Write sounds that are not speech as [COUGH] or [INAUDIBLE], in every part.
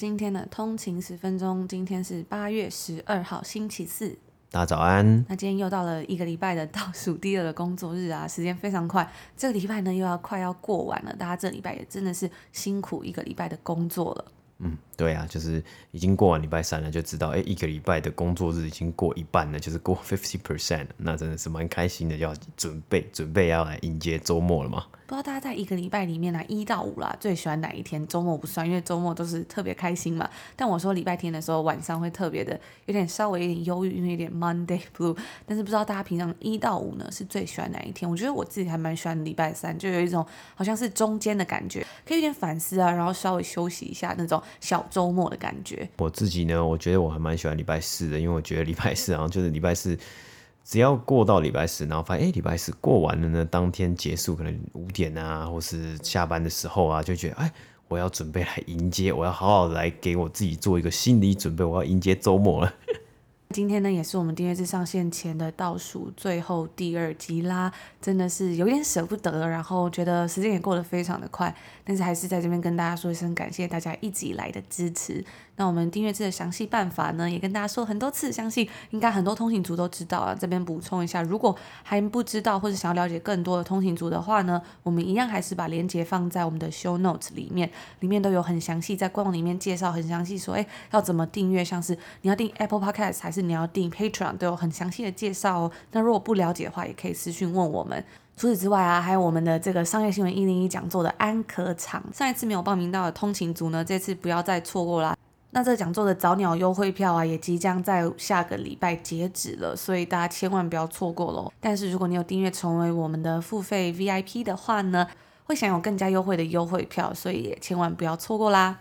今天的通勤十分钟，今天是八月十二号，星期四。大家早安。那今天又到了一个礼拜的倒数第二的工作日啊，时间非常快。这个礼拜呢，又要快要过完了，大家这礼拜也真的是辛苦一个礼拜的工作了。嗯，对啊，就是已经过完礼拜三了，就知道哎，一个礼拜的工作日已经过一半了，就是过 [LAUGHS] fifty percent，那真的是蛮开心的，要准备准备要来迎接周末了嘛。不知道大家在一个礼拜里面呢，一到五啦，最喜欢哪一天？周末不算，因为周末都是特别开心嘛。但我说礼拜天的时候，晚上会特别的有点稍微有点忧郁，因为有点 Monday Blue。但是不知道大家平常一到五呢是最喜欢哪一天？我觉得我自己还蛮喜欢礼拜三，就有一种好像是中间的感觉，可以有点反思啊，然后稍微休息一下那种小周末的感觉。我自己呢，我觉得我还蛮喜欢礼拜四的，因为我觉得礼拜四好像就是礼拜四。只要过到礼拜四，然后发现哎，礼拜四过完了呢，当天结束，可能五点啊，或是下班的时候啊，就觉得哎，我要准备来迎接，我要好好来给我自己做一个心理准备，我要迎接周末了。今天呢，也是我们订阅制上线前的倒数最后第二集啦，真的是有点舍不得，然后觉得时间也过得非常的快，但是还是在这边跟大家说一声感谢大家一直以来的支持。那我们订阅制的详细办法呢，也跟大家说很多次，相信应该很多通勤族都知道啊。这边补充一下，如果还不知道或者想要了解更多的通勤族的话呢，我们一样还是把链接放在我们的 show notes 里面，里面都有很详细，在官网里面介绍很详细，说哎要怎么订阅，像是你要订 Apple Podcast 还是你要订 Patreon，都有很详细的介绍哦。那如果不了解的话，也可以私讯问我们。除此之外啊，还有我们的这个商业新闻一零一讲座的安可场，上一次没有报名到的通勤族呢，这次不要再错过啦。那这讲座的早鸟优惠票啊，也即将在下个礼拜截止了，所以大家千万不要错过喽。但是如果你有订阅成为我们的付费 VIP 的话呢，会享有更加优惠的优惠票，所以也千万不要错过啦。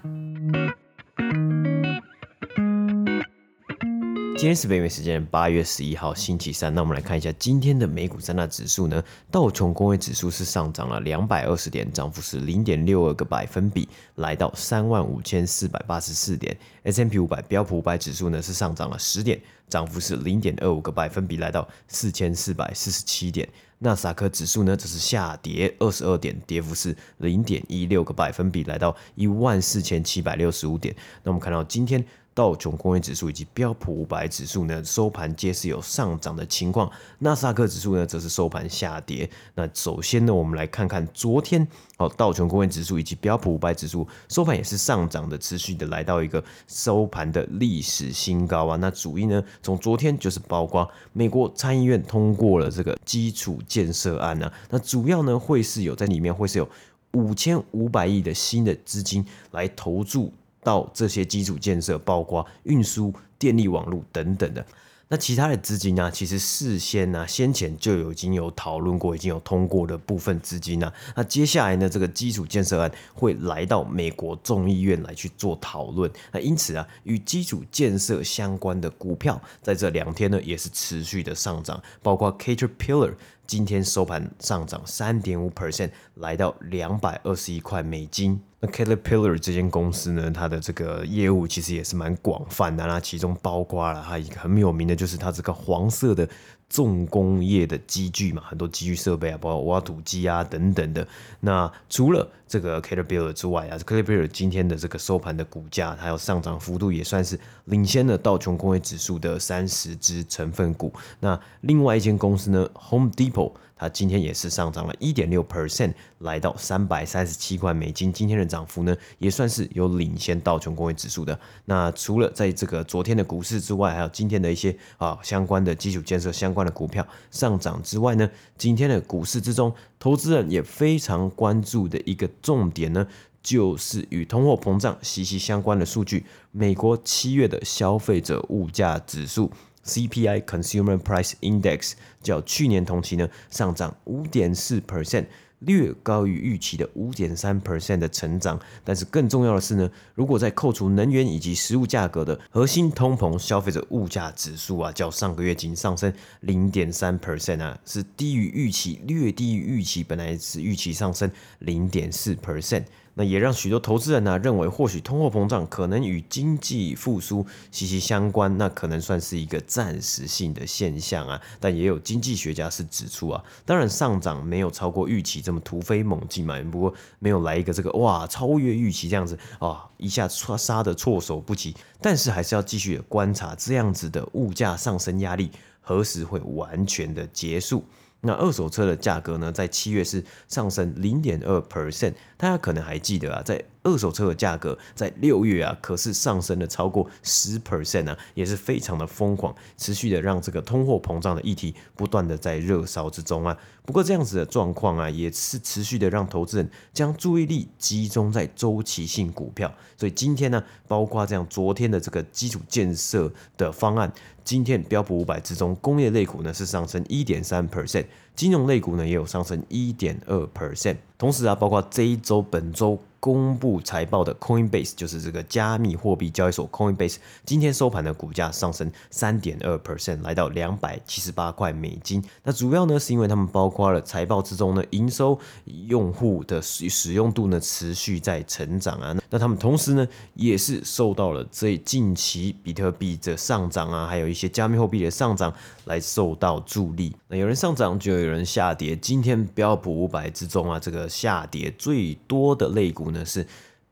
今天是北美时间八月十一号星期三，那我们来看一下今天的美股三大指数呢。道琼工业指数是上涨了两百二十点，涨幅是零点六二个百分比，来到三万五千四百八十四点。S&P 五百标普五百指数呢是上涨了十点，涨幅是零点二五个百分比，来到四千四百四十七点。纳斯达克指数呢则是下跌二十二点，跌幅是零点一六个百分比，来到一万四千七百六十五点。那我们看到今天。道琼工业指数以及标普五百指数呢，收盘皆是有上涨的情况。纳斯达克指数呢，则是收盘下跌。那首先呢，我们来看看昨天，哦，道琼工业指数以及标普五百指数收盘也是上涨的，持续的来到一个收盘的历史新高啊。那主因呢，从昨天就是包括美国参议院通过了这个基础建设案啊，那主要呢会是有在里面会是有五千五百亿的新的资金来投注。到这些基础建设，包括运输、电力网络等等的。那其他的资金呢？其实事先呢，先前就有已经有讨论过，已经有通过的部分资金呢。那接下来呢，这个基础建设案会来到美国众议院来去做讨论。那因此啊，与基础建设相关的股票在这两天呢，也是持续的上涨，包括 Caterpillar。今天收盘上涨三点五 percent，来到两百二十一块美金。那 Caterpillar 这间公司呢，它的这个业务其实也是蛮广泛的，那其中包括了它一个很有名的，就是它这个黄色的。重工业的机具嘛，很多机具设备啊，包括挖土机啊等等的。那除了这个 Caterpillar 之外啊，Caterpillar 今天的这个收盘的股价，还有上涨幅度也算是领先了道琼工业指数的三十只成分股。那另外一间公司呢，Home Depot。它今天也是上涨了一点六 percent，来到三百三十七块美金。今天的涨幅呢，也算是有领先道琼工业指数的。那除了在这个昨天的股市之外，还有今天的一些啊相关的基础建设相关的股票上涨之外呢，今天的股市之中，投资人也非常关注的一个重点呢，就是与通货膨胀息息相关的数据——美国七月的消费者物价指数。CPI Consumer Price Index 较去年同期呢上涨五点四 percent，略高于预期的五点三 percent 的成长。但是更重要的是呢，如果在扣除能源以及食物价格的核心通膨消费者物价指数啊，较上个月仅上升零点三 percent 啊，是低于预期，略低于预期，本来是预期上升零点四 percent。那也让许多投资人呢、啊、认为，或许通货膨胀可能与经济复苏息息相关，那可能算是一个暂时性的现象啊。但也有经济学家是指出啊，当然上涨没有超过预期这么突飞猛进嘛，不过没有来一个这个哇超越预期这样子啊，一下杀杀的措手不及。但是还是要继续观察这样子的物价上升压力何时会完全的结束。那二手车的价格呢，在七月是上升零点二 percent，大家可能还记得啊，在二手车的价格在六月啊，可是上升了超过十 percent 啊，也是非常的疯狂，持续的让这个通货膨胀的议题不断的在热烧之中啊。不过这样子的状况啊，也是持续的让投资人将注意力集中在周期性股票。所以今天呢，包括这样昨天的这个基础建设的方案。今天标普五百之中，工业类股呢是上升一点三 percent，金融类股呢也有上升一点二 percent。同时啊，包括这一周、本周。公布财报的 Coinbase 就是这个加密货币交易所 Coinbase，今天收盘的股价上升三点二 percent，来到两百七十八块美金。那主要呢是因为他们包括了财报之中呢营收、用户的使使用度呢持续在成长啊。那他们同时呢也是受到了这近期比特币的上涨啊，还有一些加密货币的上涨来受到助力。那有人上涨就有人下跌。今天标普五百之中啊，这个下跌最多的类股。呢是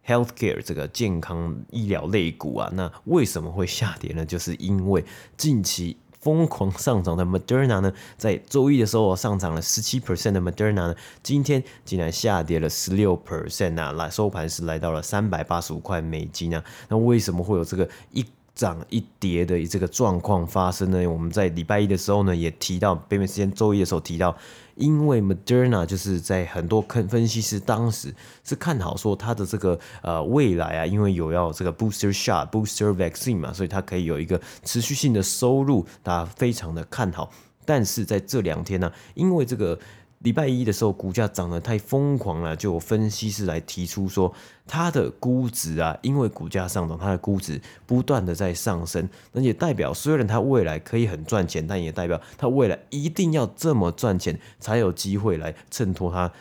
healthcare 这个健康医疗类股啊，那为什么会下跌呢？就是因为近期疯狂上涨的 Moderna 呢，在周一的时候上涨了十七 percent 的 Moderna 呢，今天竟然下跌了十六 percent 啊，来收盘是来到了三百八十五块美金啊，那为什么会有这个一涨一跌的这个状况发生呢？我们在礼拜一的时候呢，也提到北美时间周一的时候提到。因为 Moderna 就是在很多分析师当时是看好说它的这个呃未来啊，因为有要这个 booster shot、booster vaccine 嘛，所以它可以有一个持续性的收入，大家非常的看好。但是在这两天呢、因为这个。礼拜一的时候，股价涨得太疯狂了，就有分析师来提出说，它的估值啊，因为股价上涨，它的估值不断的在上升，那也代表虽然它未来可以很赚钱，但也代表它未来一定要这么赚钱，才有机会来衬托它。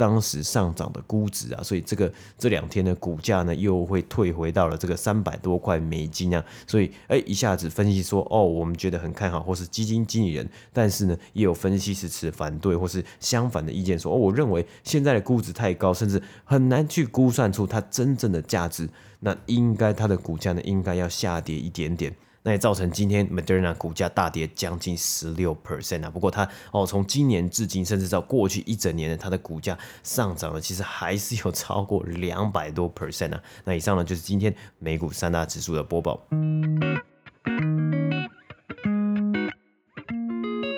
当时上涨的估值啊，所以这个这两天的股价呢，又会退回到了这个三百多块美金啊，所以哎，一下子分析说哦，我们觉得很看好，或是基金经理人，但是呢，也有分析师持反对或是相反的意见说，说哦，我认为现在的估值太高，甚至很难去估算出它真正的价值，那应该它的股价呢，应该要下跌一点点。那造成今天 Moderna 股价大跌将近十六 percent 啊。不过它哦，从今年至今，甚至到过去一整年呢，它的股价上涨了，其实还是有超过两百多 percent 啊。那以上呢，就是今天美股三大指数的播报。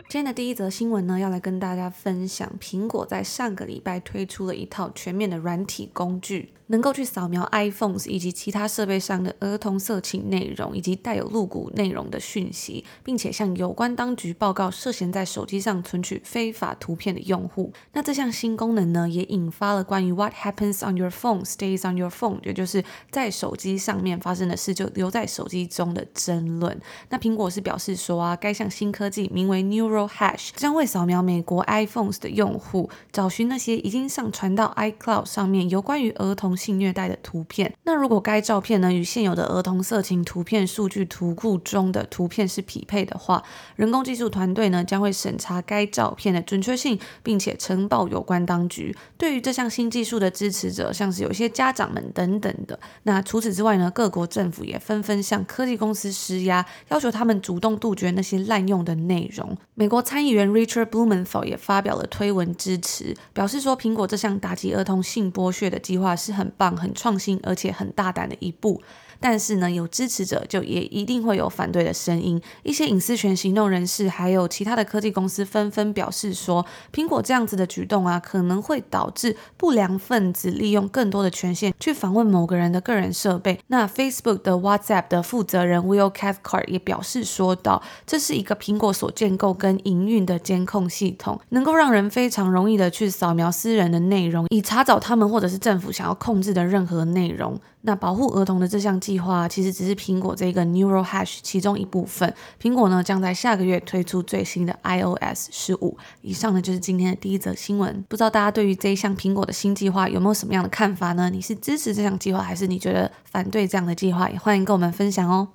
今天的第一则新闻呢，要来跟大家分享，苹果在上个礼拜推出了一套全面的软体工具。能够去扫描 iPhones 以及其他设备上的儿童色情内容以及带有露骨内容的讯息，并且向有关当局报告涉嫌在手机上存取非法图片的用户。那这项新功能呢，也引发了关于 What happens on your phone stays on your phone，也就是在手机上面发生的事就留在手机中的争论。那苹果是表示说啊，该项新科技名为 Neural Hash，将会扫描美国 iPhones 的用户，找寻那些已经上传到 iCloud 上面有关于儿童性虐待的图片，那如果该照片呢，与现有的儿童色情图片数据图库中的图片是匹配的话，人工技术团队呢将会审查该照片的准确性，并且呈报有关当局。对于这项新技术的支持者，像是有些家长们等等的。那除此之外呢，各国政府也纷纷向科技公司施压，要求他们主动杜绝那些滥用的内容。美国参议员 Richard Blumenthal 也发表了推文支持，表示说苹果这项打击儿童性剥削的计划是很。棒，很创新，而且很大胆的一步。但是呢，有支持者就也一定会有反对的声音。一些隐私权行动人士还有其他的科技公司纷纷表示说，苹果这样子的举动啊，可能会导致不良分子利用更多的权限去访问某个人的个人设备。那 Facebook 的 WhatsApp 的负责人 Will Cathcart 也表示说道，这是一个苹果所建构跟营运的监控系统，能够让人非常容易的去扫描私人的内容，以查找他们或者是政府想要控制的任何内容。那保护儿童的这项计划其实只是苹果这个 Neural Hash 其中一部分。苹果呢将在下个月推出最新的 iOS 十五。以上呢就是今天的第一则新闻。不知道大家对于这一项苹果的新计划有没有什么样的看法呢？你是支持这项计划，还是你觉得反对这样的计划？也欢迎跟我们分享哦。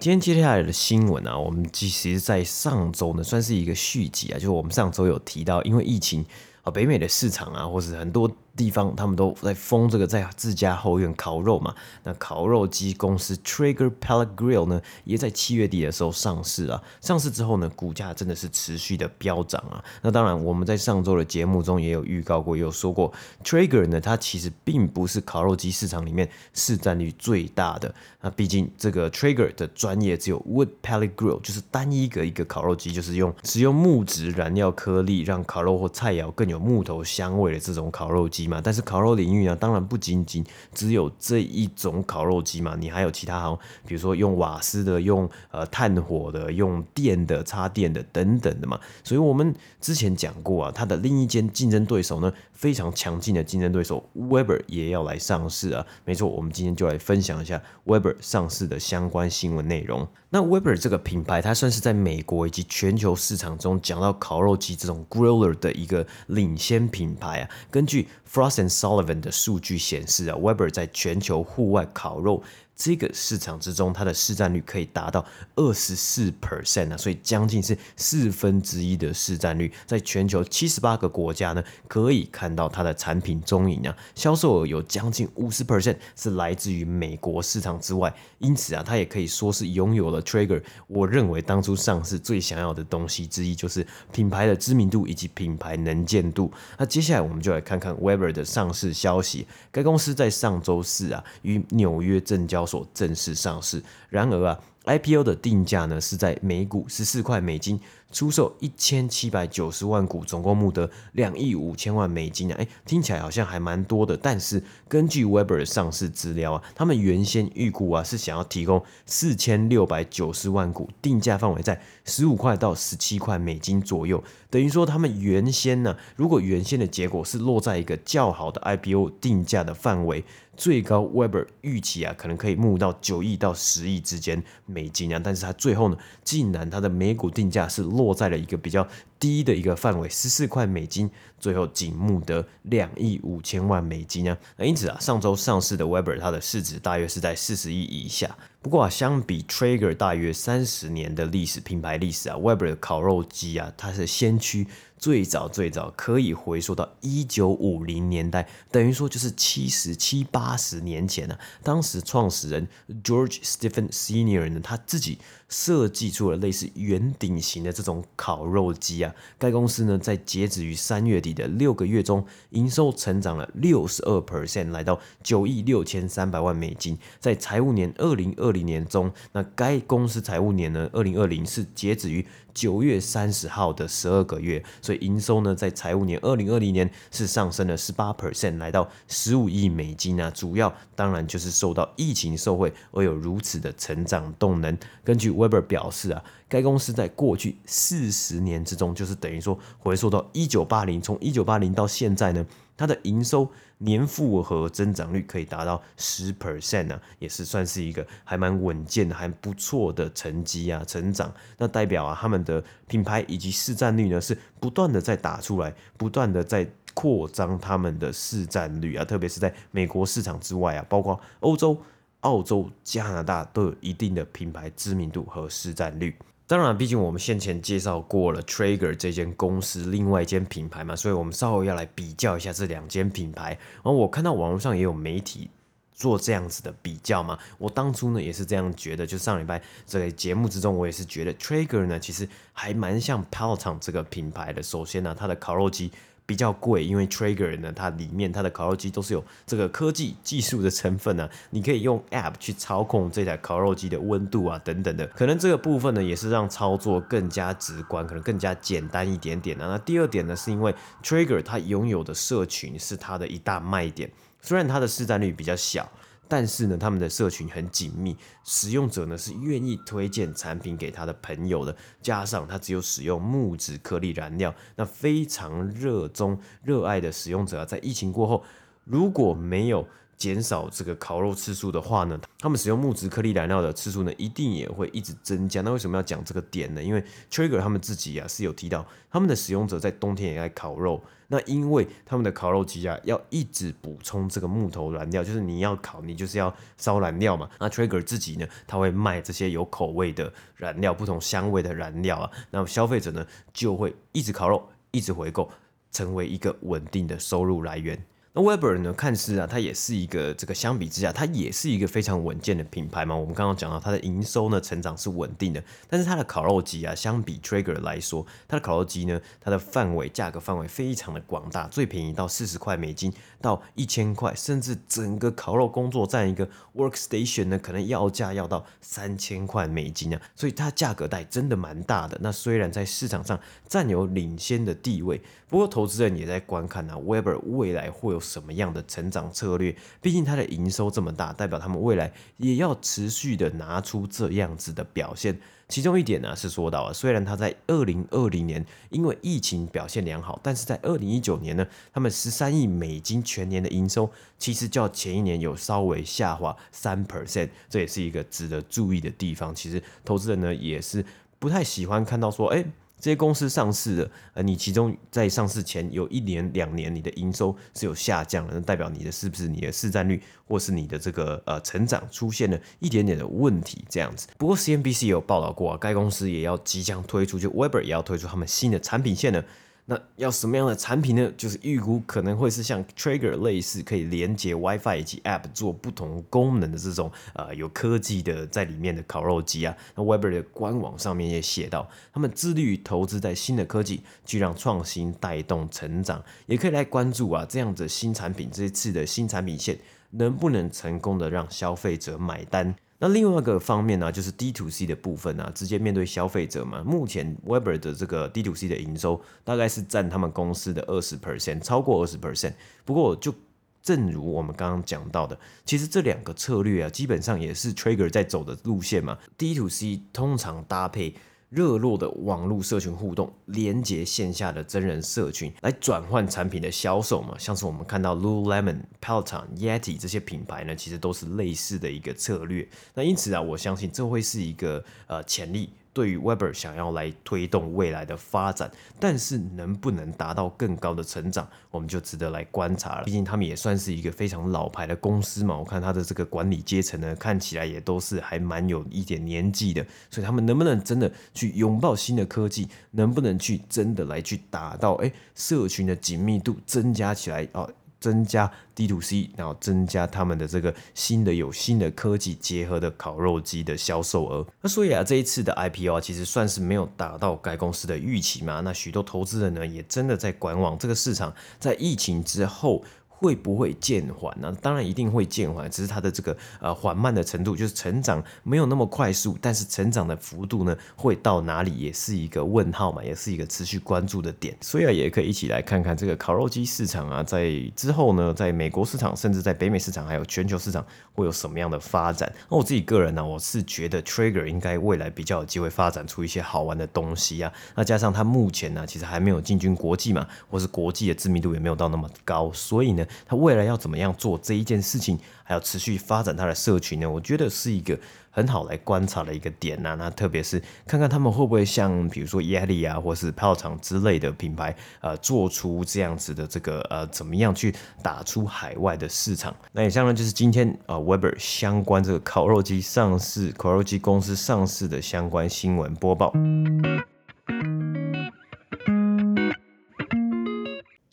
今天接下来的新闻啊，我们其实在上周呢算是一个续集啊，就是我们上周有提到，因为疫情北美的市场啊，或是很多。地方他们都在封这个在自家后院烤肉嘛，那烤肉机公司 Trigger Pellet Grill 呢，也在七月底的时候上市啊。上市之后呢，股价真的是持续的飙涨啊。那当然，我们在上周的节目中也有预告过，也有说过，Trigger 呢，它其实并不是烤肉机市场里面市占率最大的。那毕竟这个 Trigger 的专业只有 Wood Pellet Grill，就是单一个一个烤肉机，就是用使用木质燃料颗粒让烤肉或菜肴更有木头香味的这种烤肉机。嘛但是烤肉领域呢，当然不仅仅只有这一种烤肉机嘛，你还有其他好，比如说用瓦斯的、用呃炭火的、用电的、插电的等等的嘛。所以我们之前讲过啊，它的另一间竞争对手呢，非常强劲的竞争对手 Weber 也要来上市啊。没错，我们今天就来分享一下 Weber 上市的相关新闻内容。那 Weber 这个品牌，它算是在美国以及全球市场中讲到烤肉机这种 griller 的一个领先品牌啊。根据 Frost and Sullivan 的数据显示啊，Weber 在全球户外烤肉这个市场之中，它的市占率可以达到二十四 percent 啊，所以将近是四分之一的市占率，在全球七十八个国家呢，可以看到它的产品踪影啊，销售额有将近五十 percent 是来自于美国市场之外，因此啊，它也可以说是拥有了 trigger。我认为当初上市最想要的东西之一就是品牌的知名度以及品牌能见度。那接下来我们就来看看 Weber 的上市消息，该公司在上周四啊，与纽约证交所正式上市。然而啊，IPO 的定价呢是在每股十四块美金。出售一千七百九十万股，总共募得两亿五千万美金啊！哎，听起来好像还蛮多的。但是根据 Weber 的上市资料啊，他们原先预估啊是想要提供四千六百九十万股，定价范围在十五块到十七块美金左右。等于说他们原先呢，如果原先的结果是落在一个较好的 IPO 定价的范围，最高 Weber 预期啊可能可以募到九亿到十亿之间美金啊。但是它最后呢，竟然它的每股定价是。落在了一个比较低的一个范围，十四块美金，最后仅募得两亿五千万美金啊。那因此啊，上周上市的 Weber 它的市值大约是在四十亿以下。不过啊，相比 Traeger 大约三十年的历史品牌历史啊，Weber 的烤肉机啊，它是先驱。最早最早可以回溯到一九五零年代，等于说就是七十七八十年前呢、啊。当时创始人 George Stephen Senior 呢，他自己设计出了类似圆顶型的这种烤肉机啊。该公司呢，在截止于三月底的六个月中，营收成长了六十二 percent，来到九亿六千三百万美金。在财务年二零二零年中，那该公司财务年呢，二零二零是截止于九月三十号的十二个月。所以营收呢，在财务年二零二零年是上升了十八 percent，来到十五亿美金啊。主要当然就是受到疫情受惠而有如此的成长动能。根据 Weber 表示啊，该公司在过去四十年之中，就是等于说回溯到一九八零，从一九八零到现在呢，它的营收年复合增长率可以达到十 percent 啊，也是算是一个还蛮稳健、还不错的成绩啊，成长。那代表啊，他们的品牌以及市占率呢，是不断的在打出来，不断的在扩张他们的市占率啊，特别是在美国市场之外啊，包括欧洲、澳洲、加拿大都有一定的品牌知名度和市占率。当然，毕竟我们先前介绍过了 Traeger 这间公司，另外一间品牌嘛，所以我们稍微要来比较一下这两间品牌。然后我看到网络上也有媒体做这样子的比较嘛，我当初呢也是这样觉得。就上礼拜这个节目之中，我也是觉得 Trigger 呢其实还蛮像 Peloton 这个品牌的。首先呢，它的烤肉机比较贵，因为 Trigger 呢，它里面它的烤肉机都是有这个科技技术的成分啊，[LAUGHS] 你可以用 App 去操控这台烤肉机的温度啊等等的，可能这个部分呢也是让操作更加直观，可能更加简单一点点啊。那第二点呢，是因为 Trigger 它拥有的社群是它的一大卖点，虽然它的市占率比较小。但是呢，他们的社群很紧密，使用者呢是愿意推荐产品给他的朋友的。加上他只有使用木质颗粒燃料，那非常热衷、热爱的使用者啊，在疫情过后，如果没有减少这个烤肉次数的话呢，他们使用木质颗粒燃料的次数呢，一定也会一直增加。那为什么要讲这个点呢？因为 Trigger 他们自己啊是有提到，他们的使用者在冬天也爱烤肉。那因为他们的烤肉机啊，要一直补充这个木头燃料，就是你要烤，你就是要烧燃料嘛。那 Trigger 自己呢，他会卖这些有口味的燃料，不同香味的燃料啊。那么消费者呢，就会一直烤肉，一直回购，成为一个稳定的收入来源。那 Weber 呢，看似啊，它也是一个这个相比之下，它也是一个非常稳健的品牌嘛。我们刚刚讲到它的营收呢，成长是稳定的，但是它的烤肉机啊，相比 Trigger 来说，它的烤肉机呢，它的范围价格范围非常的广大，最便宜到四十块美金到一千块，甚至整个烤肉工作站一个 Workstation 呢，可能要价要到三千块美金啊，所以它价格带真的蛮大的。那虽然在市场上占有领先的地位，不过投资人也在观看啊，Weber 未来会有什么样的成长策略？毕竟它的营收这么大，代表他们未来也要持续的拿出这样子的表现。其中一点呢是说到啊，虽然他在二零二零年因为疫情表现良好，但是在二零一九年呢，他们十三亿美金全年的营收其实较前一年有稍微下滑三 percent，这也是一个值得注意的地方。其实投资人呢也是不太喜欢看到说，哎。这些公司上市的，呃，你其中在上市前有一年、两年，你的营收是有下降的，那代表你的是不是你的市占率，或是你的这个呃成长出现了一点点的问题这样子。不过 CNBC 也有报道过啊，该公司也要即将推出，就 Weber 也要推出他们新的产品线呢。那要什么样的产品呢？就是预估可能会是像 Trigger 类似可以连接 WiFi 以及 App 做不同功能的这种呃有科技的在里面的烤肉机啊。那 Weber 的官网上面也写到，他们致力于投资在新的科技，去让创新带动成长。也可以来关注啊，这样子新产品这一次的新产品线能不能成功的让消费者买单。那另外一个方面呢，就是 D to C 的部分啊，直接面对消费者嘛。目前 Weber 的这个 D to C 的营收大概是占他们公司的二十 percent，超过二十 percent。不过就正如我们刚刚讲到的，其实这两个策略啊，基本上也是 Trigger 在走的路线嘛。D to C 通常搭配。热络的网络社群互动，连接线下的真人社群，来转换产品的销售嘛。像是我们看到 Lululemon、Peloton、Yeti 这些品牌呢，其实都是类似的一个策略。那因此啊，我相信这会是一个呃潜力。对于 Webber 想要来推动未来的发展，但是能不能达到更高的成长，我们就值得来观察了。毕竟他们也算是一个非常老牌的公司嘛，我看他的这个管理阶层呢，看起来也都是还蛮有一点年纪的，所以他们能不能真的去拥抱新的科技，能不能去真的来去达到诶社群的紧密度增加起来啊？增加 D to C，然后增加他们的这个新的有新的科技结合的烤肉机的销售额。那所以啊，这一次的 IPO 啊，其实算是没有达到该公司的预期嘛。那许多投资人呢，也真的在观望这个市场在疫情之后。会不会渐缓呢？当然一定会渐缓，只是它的这个呃缓慢的程度，就是成长没有那么快速，但是成长的幅度呢，会到哪里也是一个问号嘛，也是一个持续关注的点。所以啊，也可以一起来看看这个烤肉机市场啊，在之后呢，在美国市场，甚至在北美市场，还有全球市场会有什么样的发展？那我自己个人呢，我是觉得 Trigger 应该未来比较有机会发展出一些好玩的东西啊。那加上它目前呢，其实还没有进军国际嘛，或是国际的知名度也没有到那么高，所以呢。他未来要怎么样做这一件事情，还要持续发展他的社群呢？我觉得是一个很好来观察的一个点呐、那特别是看看他们会不会像比如说 Yeti 啊，或是泡厂之类的品牌，呃，做出这样子的这个呃，怎么样去打出海外的市场？那以上呢就是今天呃 Webber 相关这个烤肉机上市、烤肉机公司上市的相关新闻播报。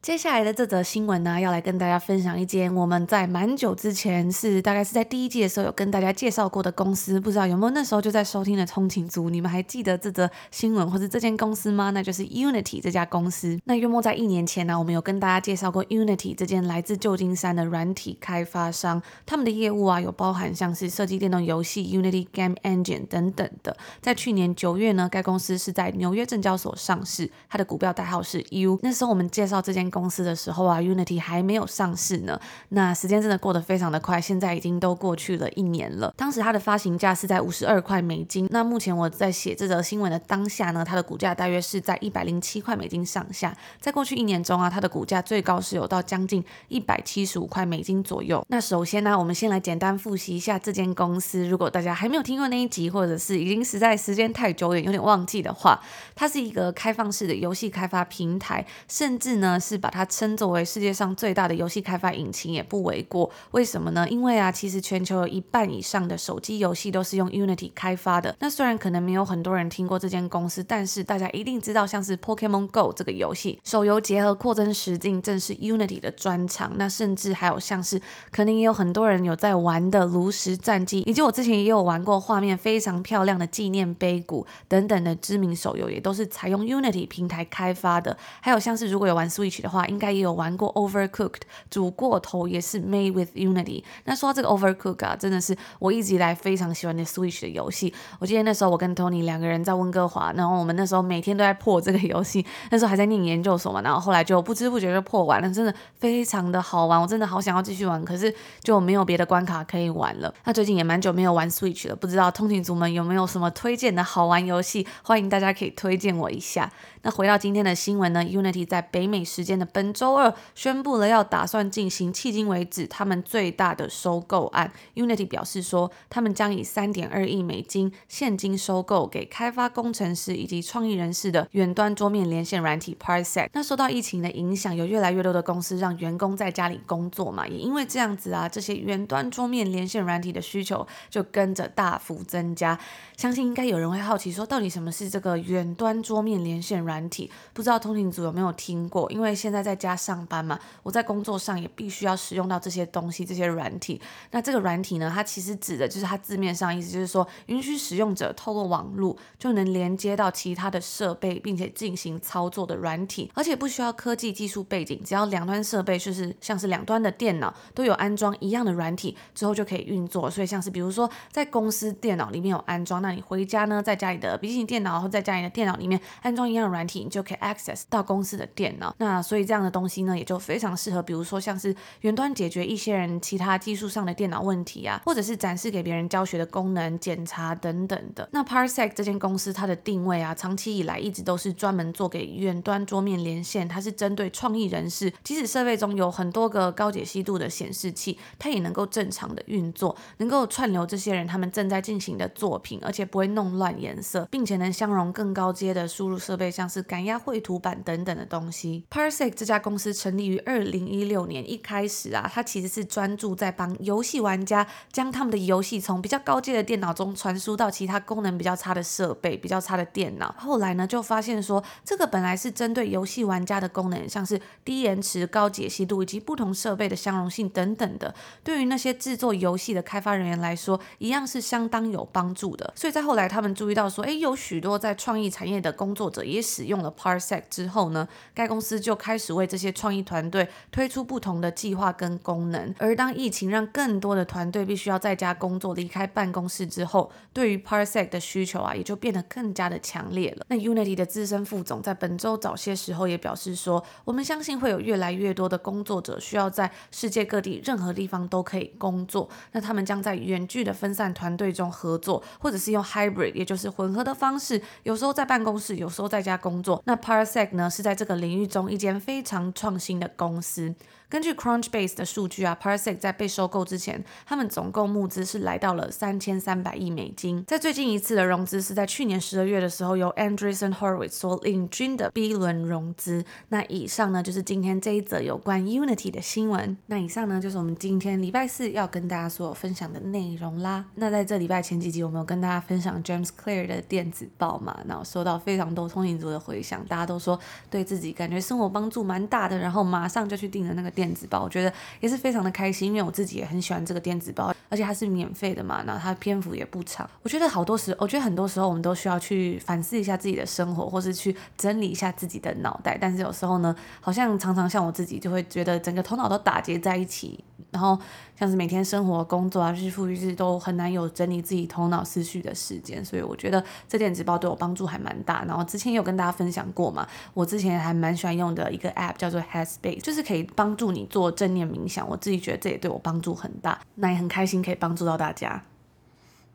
接下来的这则新闻呢，要来跟大家分享一间我们在蛮久之前是大概是在第一季的时候有跟大家介绍过的公司，不知道有没有那时候就在收听的通勤族，你们还记得这则新闻或是这间公司吗？那就是 Unity 这家公司。那约莫在一年前呢，我们有跟大家介绍过 Unity 这间来自旧金山的软体开发商，他们的业务啊有包含像是设计电动游戏 Unity Game Engine 等等的。在去年九月呢，该公司是在纽约证交所上市，它的股票代号是 U。那时候我们介绍这间。公司的时候啊，Unity 还没有上市呢。那时间真的过得非常的快，现在已经都过去了一年了。当时它的发行价是在五十二块美金。那目前我在写这则新闻的当下呢，它的股价大约是在一百零七块美金上下。在过去一年中啊，它的股价最高是有到将近一百七十五块美金左右。那首先呢，我们先来简单复习一下这间公司。如果大家还没有听过那一集，或者是已经实在时间太久远，有点忘记的话，它是一个开放式的游戏开发平台，甚至呢是。把它称作为世界上最大的游戏开发引擎也不为过。为什么呢？因为啊，其实全球有一半以上的手机游戏都是用 Unity 开发的。那虽然可能没有很多人听过这间公司，但是大家一定知道，像是 Pokemon Go 这个游戏，手游结合扩增实境，正是 Unity 的专长。那甚至还有像是，可能也有很多人有在玩的炉石战记，以及我之前也有玩过画面非常漂亮的纪念碑谷等等的知名手游，也都是采用 Unity 平台开发的。还有像是如果有玩 Switch 的话，话应该也有玩过 Overcooked，煮过头也是 Made with Unity。那说到这个 Overcooked 啊，真的是我一直以来非常喜欢的 Switch 的游戏。我记得那时候我跟 Tony 两个人在温哥华，然后我们那时候每天都在破这个游戏。[LAUGHS] 那时候还在念研究所嘛，然后后来就不知不觉就破完了，真的非常的好玩。我真的好想要继续玩，可是就没有别的关卡可以玩了。那最近也蛮久没有玩 Switch 了，不知道通勤族们有没有什么推荐的好玩游戏？欢迎大家可以推荐我一下。那回到今天的新闻呢，Unity 在北美时间的本周二宣布了要打算进行迄今为止他们最大的收购案。Unity 表示说，他们将以三点二亿美金现金收购给开发工程师以及创意人士的远端桌面连线软体 Parsec。那受到疫情的影响，有越来越多的公司让员工在家里工作嘛，也因为这样子啊，这些远端桌面连线软体的需求就跟着大幅增加。相信应该有人会好奇说，到底什么是这个远端桌面连线软体？不知道通勤族有没有听过？因为现在在在家上班嘛，我在工作上也必须要使用到这些东西，这些软体。那这个软体呢，它其实指的就是它字面上意思，就是说允许使用者透过网络就能连接到其他的设备，并且进行操作的软体，而且不需要科技技术背景，只要两端设备就是像是两端的电脑都有安装一样的软体之后就可以运作。所以像是比如说在公司电脑里面有安装，那你回家呢，在家里的笔记本电脑或在家里的电脑里面安装一样的软体。你就可以 access 到公司的电脑，那所以这样的东西呢，也就非常适合，比如说像是远端解决一些人其他技术上的电脑问题啊，或者是展示给别人教学的功能、检查等等的。那 Parsec 这间公司它的定位啊，长期以来一直都是专门做给远端桌面连线，它是针对创意人士，即使设备中有很多个高解析度的显示器，它也能够正常的运作，能够串流这些人他们正在进行的作品，而且不会弄乱颜色，并且能相容更高阶的输入设备，像是感压绘图板等等的东西。Parsec 这家公司成立于二零一六年，一开始啊，它其实是专注在帮游戏玩家将他们的游戏从比较高阶的电脑中传输到其他功能比较差的设备、比较差的电脑。后来呢，就发现说，这个本来是针对游戏玩家的功能，像是低延迟、高解析度以及不同设备的相容性等等的，对于那些制作游戏的开发人员来说，一样是相当有帮助的。所以在后来，他们注意到说，诶，有许多在创意产业的工作者也使用了 Parsec 之后呢，该公司就开开始为这些创意团队推出不同的计划跟功能。而当疫情让更多的团队必须要在家工作、离开办公室之后，对于 Parsec 的需求啊，也就变得更加的强烈了。那 Unity 的资深副总在本周早些时候也表示说，我们相信会有越来越多的工作者需要在世界各地任何地方都可以工作。那他们将在远距的分散团队中合作，或者是用 hybrid，也就是混合的方式，有时候在办公室，有时候在家工作。那 Parsec 呢，是在这个领域中一间非常创新的公司。根据 Crunchbase 的数据啊，Parsec 在被收购之前，他们总共募资是来到了三千三百亿美金。在最近一次的融资是在去年十二月的时候，由 Andreessen Horowitz 所领军的 B 轮融资。那以上呢，就是今天这一则有关 Unity 的新闻。那以上呢，就是我们今天礼拜四要跟大家所分享的内容啦。那在这礼拜前几集，我们有跟大家分享 James Clear 的电子报嘛？那我收到非常多通勤族的回响，大家都说对自己感觉生活帮助蛮大的，然后马上就去订了那个电电子报，我觉得也是非常的开心，因为我自己也很喜欢这个电子报，而且它是免费的嘛，然后它篇幅也不长。我觉得好多时，我觉得很多时候我们都需要去反思一下自己的生活，或是去整理一下自己的脑袋，但是有时候呢，好像常常像我自己就会觉得整个头脑都打结在一起。然后像是每天生活、工作啊，日复一日都很难有整理自己头脑思绪的时间，所以我觉得这电子报对我帮助还蛮大。然后之前有跟大家分享过嘛，我之前还蛮喜欢用的一个 app 叫做 Headspace，就是可以帮助你做正念冥想。我自己觉得这也对我帮助很大，那也很开心可以帮助到大家。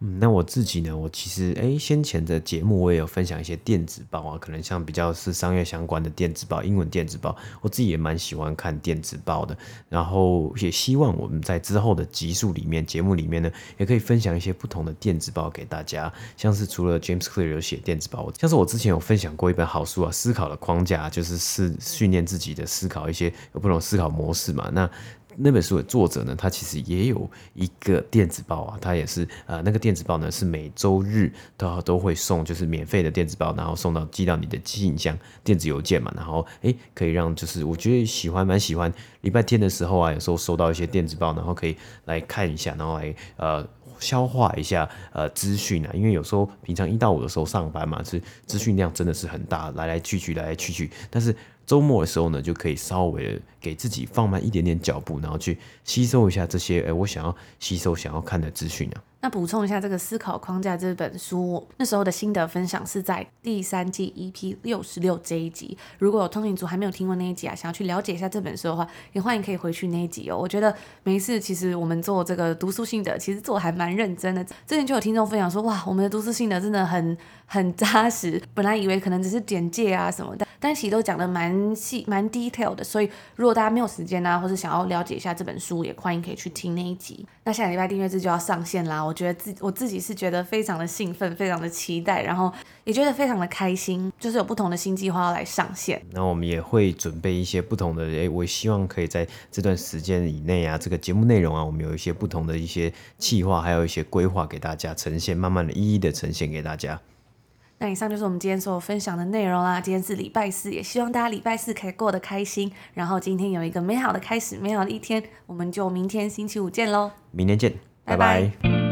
嗯，那我自己呢？我其实诶，先前的节目我也有分享一些电子报啊，可能像比较是商业相关的电子报，英文电子报，我自己也蛮喜欢看电子报的。然后也希望我们在之后的集数里面、节目里面呢，也可以分享一些不同的电子报给大家。像是除了 James Clear 有写电子报，像是我之前有分享过一本好书啊，《思考的框架》，就是是训练自己的思考一些有不同思考模式嘛。那那本书的作者呢，他其实也有一个电子报啊，他也是呃，那个电子报呢是每周日都都会送，就是免费的电子报，然后送到寄到你的信箱电子邮件嘛，然后诶可以让就是我觉得喜欢蛮喜欢，礼拜天的时候啊，有时候收到一些电子报，然后可以来看一下，然后来呃消化一下呃资讯啊，因为有时候平常一到五的时候上班嘛，是资讯量真的是很大，来来去去来来去去，但是。周末的时候呢，就可以稍微给自己放慢一点点脚步，然后去吸收一下这些，诶，我想要吸收、想要看的资讯啊。那补充一下这个思考框架这本书，我那时候的心得分享是在第三季 EP 六十六这一集。如果有通勤族还没有听过那一集啊，想要去了解一下这本书的话，也欢迎可以回去那一集哦。我觉得每一次其实我们做这个读书心得，其实做还蛮认真的。之前就有听众分享说，哇，我们的读书心得真的很很扎实。本来以为可能只是简介啊什么的，但其实都讲得蛮细蛮 detail 的。所以如果大家没有时间啊，或是想要了解一下这本书，也欢迎可以去听那一集。那下礼拜订阅制就要上线啦，我觉得自我自己是觉得非常的兴奋，非常的期待，然后也觉得非常的开心，就是有不同的新计划要来上线。那我们也会准备一些不同的，哎，我希望可以在这段时间以内啊，这个节目内容啊，我们有一些不同的一些计划，还有一些规划给大家呈现，慢慢的一一的呈现给大家。那以上就是我们今天所有分享的内容啦。今天是礼拜四，也希望大家礼拜四可以过得开心，然后今天有一个美好的开始，美好的一天。我们就明天星期五见喽！明天见，拜拜。拜拜。